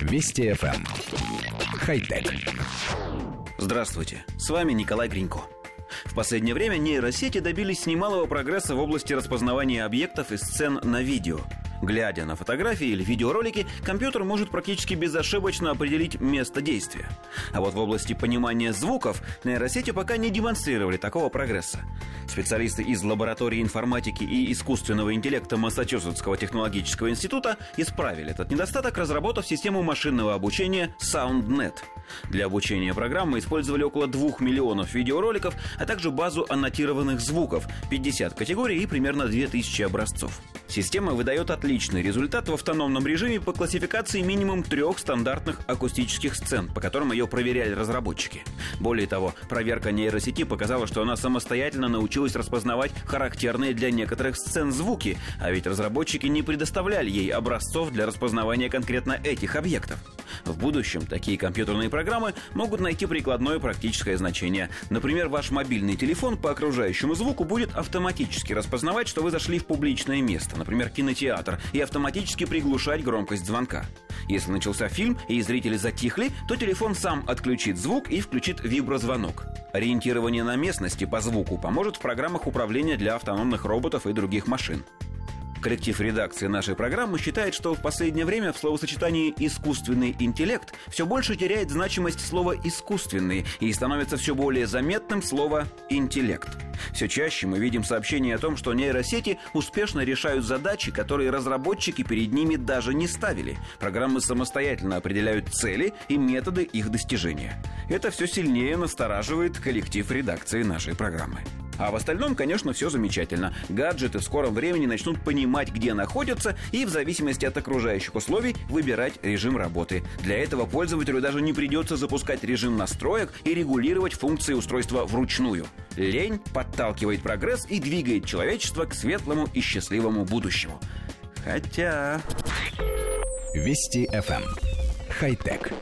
Вести FM. Эм. Хай-тек. Здравствуйте, с вами Николай Гринько. В последнее время нейросети добились немалого прогресса в области распознавания объектов и сцен на видео – Глядя на фотографии или видеоролики, компьютер может практически безошибочно определить место действия. А вот в области понимания звуков нейросети пока не демонстрировали такого прогресса. Специалисты из лаборатории информатики и искусственного интеллекта Массачусетского технологического института исправили этот недостаток, разработав систему машинного обучения SoundNet. Для обучения программы использовали около 2 миллионов видеороликов, а также базу аннотированных звуков, 50 категорий и примерно 2000 образцов. Система выдает отличный результат в автономном режиме по классификации минимум трех стандартных акустических сцен, по которым ее проверяли разработчики. Более того, проверка нейросети показала, что она самостоятельно научилась распознавать характерные для некоторых сцен звуки, а ведь разработчики не предоставляли ей образцов для распознавания конкретно этих объектов. В будущем такие компьютерные программы могут найти прикладное практическое значение. Например, ваш мобильный телефон по окружающему звуку будет автоматически распознавать, что вы зашли в публичное место, например, кинотеатр, и автоматически приглушать громкость звонка. Если начался фильм и зрители затихли, то телефон сам отключит звук и включит виброзвонок. Ориентирование на местности по звуку поможет в программах управления для автономных роботов и других машин. Коллектив редакции нашей программы считает, что в последнее время в словосочетании «искусственный интеллект» все больше теряет значимость слова «искусственный» и становится все более заметным слово «интеллект». Все чаще мы видим сообщения о том, что нейросети успешно решают задачи, которые разработчики перед ними даже не ставили. Программы самостоятельно определяют цели и методы их достижения. Это все сильнее настораживает коллектив редакции нашей программы. А в остальном, конечно, все замечательно. Гаджеты в скором времени начнут понимать, где находятся, и в зависимости от окружающих условий выбирать режим работы. Для этого пользователю даже не придется запускать режим настроек и регулировать функции устройства вручную. Лень подталкивает прогресс и двигает человечество к светлому и счастливому будущему. Хотя... Вести FM. Эм. Хай-тек.